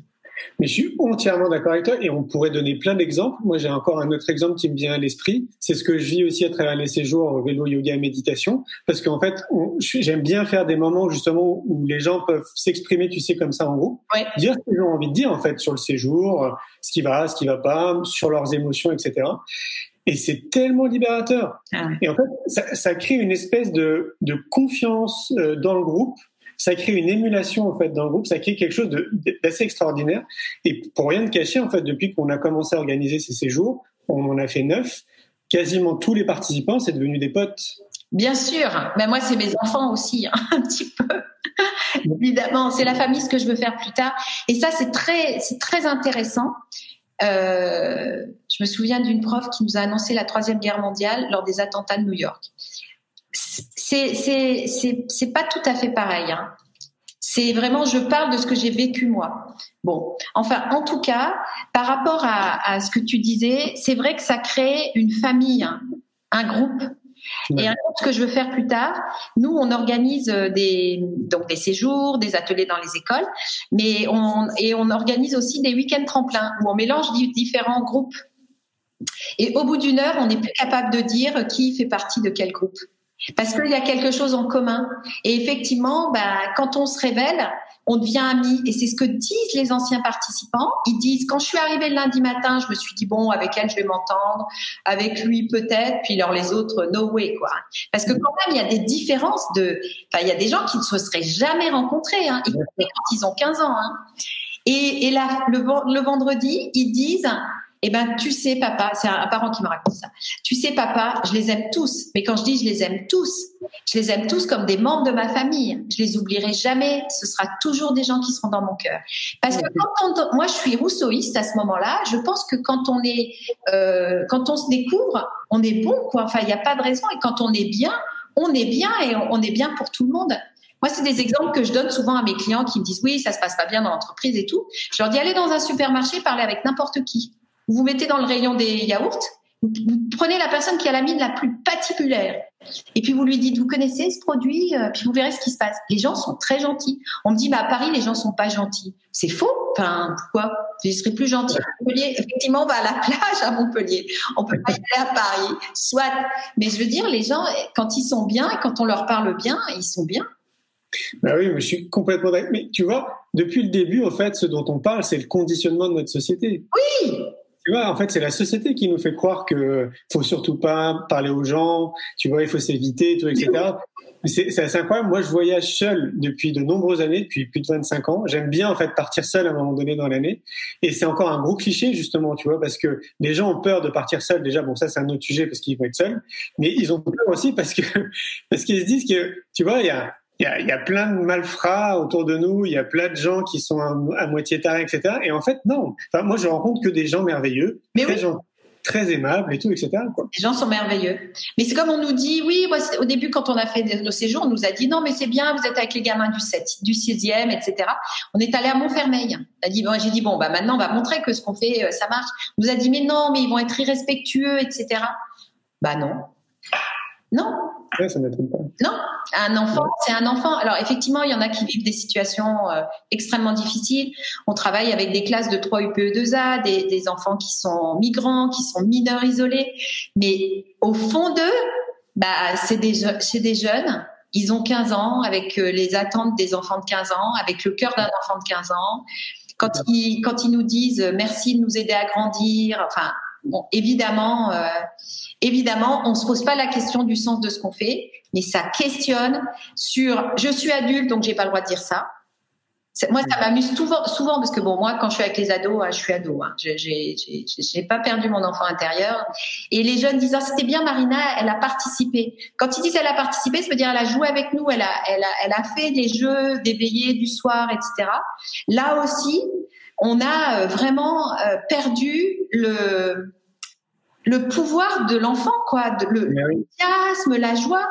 Mais je suis entièrement d'accord avec toi et on pourrait donner plein d'exemples. Moi, j'ai encore un autre exemple qui me vient à l'esprit. C'est ce que je vis aussi à travers les séjours vélo, yoga et méditation. Parce qu'en fait, j'aime bien faire des moments justement où les gens peuvent s'exprimer, tu sais, comme ça en groupe. Dire ce qu'ils ont envie de dire en fait sur le séjour, ce qui va, ce qui va pas, sur leurs émotions, etc. Et c'est tellement libérateur. Ah et en fait, ça, ça, crée une espèce de, de confiance euh, dans le groupe. Ça crée une émulation en fait dans le groupe. Ça crée quelque chose d'assez extraordinaire. Et pour rien de cacher, en fait, depuis qu'on a commencé à organiser ces séjours, on en a fait neuf. Quasiment tous les participants, c'est devenu des potes. Bien sûr, mais moi c'est mes enfants aussi, hein, un petit peu. Évidemment, c'est la famille ce que je veux faire plus tard. Et ça c'est très, c'est très intéressant. Euh, je me souviens d'une prof qui nous a annoncé la troisième guerre mondiale lors des attentats de New York. C'est pas tout à fait pareil. Hein. C'est vraiment, je parle de ce que j'ai vécu moi. Bon, enfin, en tout cas, par rapport à, à ce que tu disais, c'est vrai que ça crée une famille, un groupe et un ce que je veux faire plus tard, nous, on organise euh, des, donc des séjours, des ateliers dans les écoles, mais on, et on organise aussi des week-ends tremplins où on mélange différents groupes. Et au bout d'une heure, on n'est plus capable de dire qui fait partie de quel groupe. Parce qu'il y a quelque chose en commun. Et effectivement, bah, quand on se révèle, on devient amis. Et c'est ce que disent les anciens participants. Ils disent, quand je suis arrivée le lundi matin, je me suis dit, bon, avec elle, je vais m'entendre, avec lui peut-être, puis alors les autres, no way, quoi. Parce que quand même, il y a des différences de, enfin, il y a des gens qui ne se seraient jamais rencontrés, hein, quand ils ont 15 ans, hein. Et, le vendredi, ils disent, eh ben, tu sais, papa, c'est un, parent qui me raconte ça. Tu sais, papa, je les aime tous. Mais quand je dis je les aime tous, je les aime tous comme des membres de ma famille. Je les oublierai jamais. Ce sera toujours des gens qui seront dans mon cœur. Parce que quand moi, je suis rousseauiste à ce moment-là. Je pense que quand on est, euh, quand on se découvre, on est bon, quoi. Enfin, il n'y a pas de raison. Et quand on est bien, on est bien et on est bien pour tout le monde. Moi, c'est des exemples que je donne souvent à mes clients qui me disent oui, ça se passe pas bien dans l'entreprise et tout. Je leur dis allez dans un supermarché, parlez avec n'importe qui vous vous mettez dans le rayon des yaourts, vous prenez la personne qui a la mine la plus patibulaire et puis vous lui dites vous connaissez ce produit euh, puis vous verrez ce qui se passe. Les gens sont très gentils. On me dit bah à Paris les gens sont pas gentils. C'est faux. Enfin pourquoi? Je serais plus gentil à Montpellier. Effectivement on va à la plage à Montpellier. On peut pas y aller à Paris. Soit. Mais je veux dire les gens quand ils sont bien quand on leur parle bien ils sont bien. Bah oui, mais je suis complètement d'accord. Mais tu vois, depuis le début, en fait, ce dont on parle, c'est le conditionnement de notre société. Oui, tu vois, en fait, c'est la société qui nous fait croire que faut surtout pas parler aux gens, tu vois, il faut s'éviter, tout, etc. C'est assez incroyable. Moi, je voyage seul depuis de nombreuses années, depuis plus de 25 ans. J'aime bien, en fait, partir seul à un moment donné dans l'année. Et c'est encore un gros cliché, justement, tu vois, parce que les gens ont peur de partir seul. Déjà, bon, ça, c'est un autre sujet parce qu'ils vont être seuls. Mais ils ont peur aussi parce que, parce qu'ils se disent que, tu vois, il y a, il y, a, il y a, plein de malfrats autour de nous, il y a plein de gens qui sont à, moitié tarés, etc. Et en fait, non. Enfin, moi, je rencontre que des gens merveilleux, Mais très, gens, très aimables et tout, etc. Quoi. Les gens sont merveilleux. Mais c'est comme on nous dit, oui, moi, au début, quand on a fait nos séjours, on nous a dit, non, mais c'est bien, vous êtes avec les gamins du 7, du 6e, etc. On est allé à Montfermeil. Bon, j'ai dit, bon, bah, maintenant, on va montrer que ce qu'on fait, euh, ça marche. On nous a dit, mais non, mais ils vont être irrespectueux, etc. Bah non. Non. Ça m'étonne pas. Non, un enfant, c'est un enfant. Alors effectivement, il y en a qui vivent des situations euh, extrêmement difficiles. On travaille avec des classes de 3 UPE2A, des, des enfants qui sont migrants, qui sont mineurs isolés. Mais au fond d'eux, bah, c'est des, c'est des jeunes. Ils ont 15 ans, avec euh, les attentes des enfants de 15 ans, avec le cœur d'un enfant de 15 ans. Quand ils, quand ils nous disent euh, merci de nous aider à grandir, enfin, bon, évidemment, euh, évidemment, on se pose pas la question du sens de ce qu'on fait, mais ça questionne sur je suis adulte donc j'ai pas le droit de dire ça. Moi, ça m'amuse souvent, parce que bon, moi, quand je suis avec les ados, hein, je suis ado. Hein, j'ai pas perdu mon enfant intérieur. Et les jeunes disent ah, c'était bien, Marina, elle a participé. Quand ils disent elle a participé, ça veut dire elle a joué avec nous, elle a, elle a, elle a fait des jeux, des veillées du soir, etc. Là aussi, on a euh, vraiment euh, perdu le le pouvoir de l'enfant, quoi, le l'enthousiasme, la joie.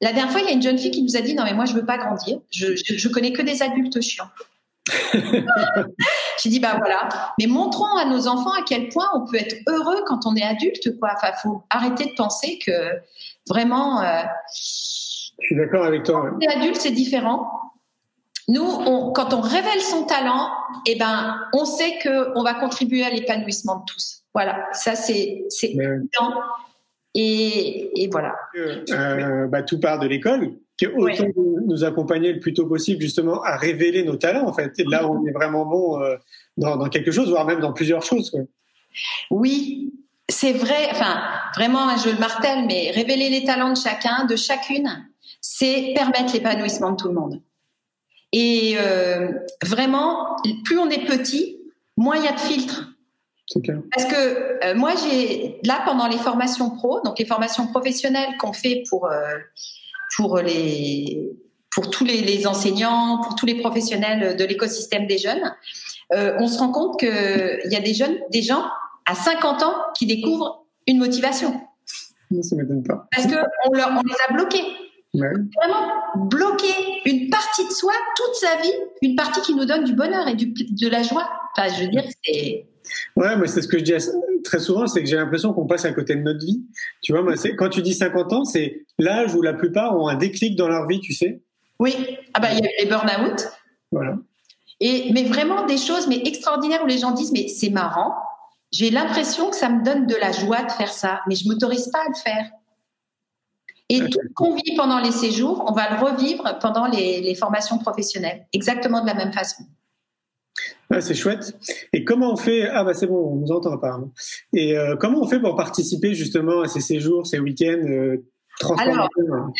La dernière fois, il y a une jeune fille qui nous a dit non mais moi je veux pas grandir, je, je, connais que des adultes chiants. J'ai dit bah voilà, mais montrons à nos enfants à quel point on peut être heureux quand on est adulte quoi. Enfin, faut arrêter de penser que vraiment. Euh, je suis d'accord avec toi. Quand est adulte, c'est différent. Nous, on, quand on révèle son talent, eh ben, on sait que on va contribuer à l'épanouissement de tous. Voilà, ça c'est c'est évident. Et, et, voilà. Euh, bah, tout part de l'école, qui autant nous accompagner le plus tôt possible justement à révéler nos talents en fait. Et là, on est vraiment bon euh, dans, dans, quelque chose, voire même dans plusieurs choses. Quoi. Oui, c'est vrai. Enfin, vraiment, je le martèle, mais révéler les talents de chacun, de chacune, c'est permettre l'épanouissement de tout le monde. Et euh, vraiment, plus on est petit, moins il y a de filtres. Parce que euh, moi, j'ai là pendant les formations pro, donc les formations professionnelles qu'on fait pour euh, pour les pour tous les, les, enseignants, pour tous les professionnels de l'écosystème des jeunes, on se rend compte qu'il y a des jeunes, des gens à 50 ans qui découvrent une motivation. Ça m'étonne pas. Parce que on, leur, on les a bloqués. Vraiment bloquer une partie de soi toute sa vie, une partie qui nous donne du bonheur et du, de la joie. Enfin, je veux dire, c'est Ouais, mais c'est ce que je dis très souvent, c'est que j'ai l'impression qu'on passe à côté de notre vie. Tu vois, moi, quand tu dis 50 ans, c'est l'âge où la plupart ont un déclic dans leur vie, tu sais. Oui, ah bah il y a les burn-out. Voilà. Et mais vraiment des choses mais extraordinaires où les gens disent mais c'est marrant. J'ai l'impression que ça me donne de la joie de faire ça, mais je m'autorise pas à le faire. Et tout ce qu'on vit pendant les séjours, on va le revivre pendant les, les formations professionnelles, exactement de la même façon. Ah, c'est chouette. Et comment on fait Ah bah c'est bon, on nous entend apparemment. Et euh, comment on fait pour participer justement à ces séjours, ces week-ends euh, Alors,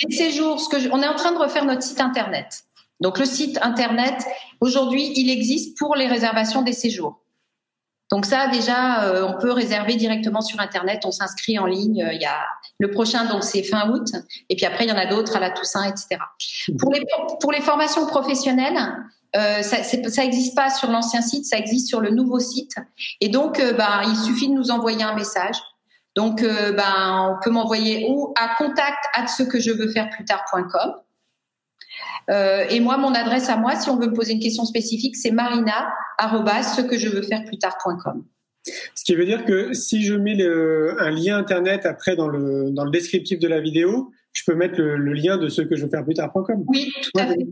les séjours, ce que on est en train de refaire notre site internet. Donc le site internet, aujourd'hui, il existe pour les réservations des séjours. Donc ça, déjà, euh, on peut réserver directement sur Internet. On s'inscrit en ligne. Il y a le prochain, donc c'est fin août. Et puis après, il y en a d'autres à la Toussaint, etc. Pour les pour les formations professionnelles, euh, ça n'existe pas sur l'ancien site, ça existe sur le nouveau site. Et donc, euh, bah, il suffit de nous envoyer un message. Donc, euh, bah, on peut m'envoyer ou à contact at ce que je veux faire plus tard.com. Et moi, mon adresse à moi, si on veut me poser une question spécifique, c'est marina ce que je veux faire plus tard.com. Ce qui veut dire que si je mets le, un lien internet après dans le, dans le descriptif de la vidéo, je peux mettre le, lien de ce que je veux faire plus tard.com. Oui, tout à fait.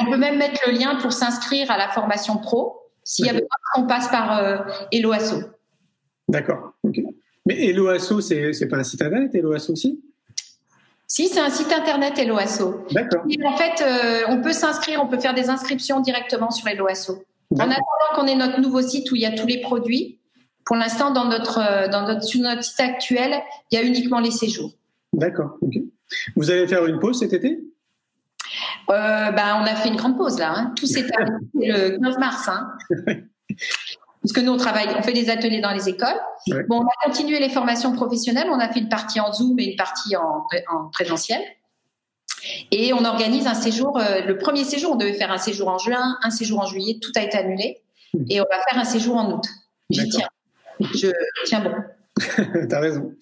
on peut même mettre le lien pour s'inscrire à la formation pro s'il y a besoin qu'on passe par euh, Eloasso. D'accord. Mais Eloasso, c'est n'est pas un site internet, Eloasso aussi? Si, c'est un site internet Eloasso. D'accord. En fait, euh, on peut s'inscrire, on peut faire des inscriptions directement sur Eloasso. En attendant qu'on ait notre nouveau site où il y a tous les produits, pour l'instant, dans notre, euh, dans notre, sur notre site actuel, il y a uniquement les séjours. D'accord. Vous allez faire une pause cet été? Euh, ben, On a fait une grande pause là. Hein. Tout s'est terminé le 15 mars. Hein. Parce que nous, on travaille, on fait des ateliers dans les écoles. Bon, on a continué les formations professionnelles. On a fait une partie en Zoom et une partie en, en présentiel. Et on organise un séjour. Euh, le premier séjour, on devait faire un séjour en juin, un séjour en juillet. Tout a été annulé. Hmm. Et on va faire un séjour en août. J'y tiens. Je tiens bon. T'as raison.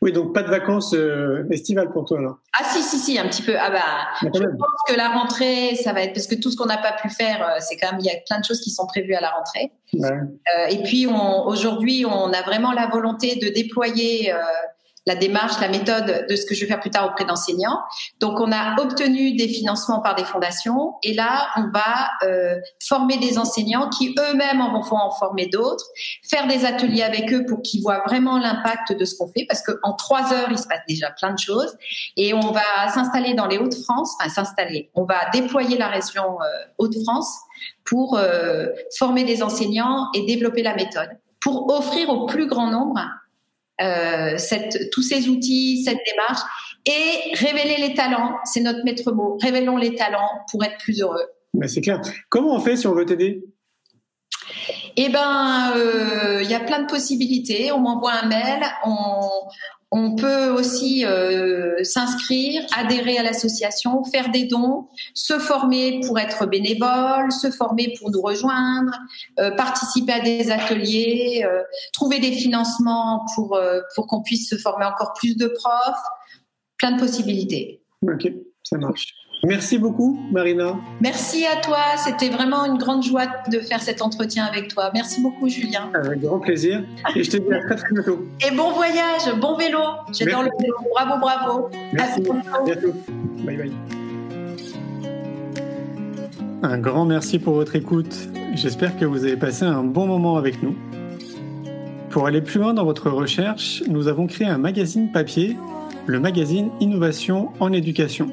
Oui, donc pas de vacances euh, estivales pour toi là. Ah si si si, un petit peu. Ah bah, je pense que la rentrée, ça va être parce que tout ce qu'on n'a pas pu faire, euh, c'est quand même il y a plein de choses qui sont prévues à la rentrée. Euh, et puis aujourd'hui, on a vraiment la volonté de déployer la démarche, la méthode de ce que je vais faire plus tard auprès d'enseignants. Donc, on a obtenu des financements par des fondations. Et là, on va euh, former des enseignants qui eux-mêmes en vont en former d'autres, faire des ateliers avec eux pour qu'ils voient vraiment l'impact de ce qu'on fait. Parce qu'en trois heures, il se passe déjà plein de choses. Et on va s'installer dans les Hauts-de-France, enfin s'installer, on va déployer la région euh, Hauts-de-France pour euh, former des enseignants et développer la méthode. Pour offrir au plus grand nombre euh, cette, tous ces outils, cette démarche, et révéler les talents, c'est notre maître mot. Révélons les talents pour être plus heureux. Mais c'est clair. Comment on fait si on veut t'aider? Eh ben, euh, il y a plein de possibilités. On m'envoie un mail, on, on peut aussi euh, s'inscrire, adhérer à l'association, faire des dons, se former pour être bénévole, se former pour nous rejoindre, euh, participer à des ateliers, euh, trouver des financements pour, pour qu'on puisse se former encore plus de profs. Plein de possibilités. Ok, ça marche. Merci beaucoup, Marina. Merci à toi. C'était vraiment une grande joie de faire cet entretien avec toi. Merci beaucoup, Julien. Avec grand plaisir. Et je te dis à très, très bientôt. Et bon voyage, bon vélo. J'adore le vélo. Bravo, bravo. Merci. À bientôt. Bye bye. Un grand merci pour votre écoute. J'espère que vous avez passé un bon moment avec nous. Pour aller plus loin dans votre recherche, nous avons créé un magazine papier, le magazine Innovation en éducation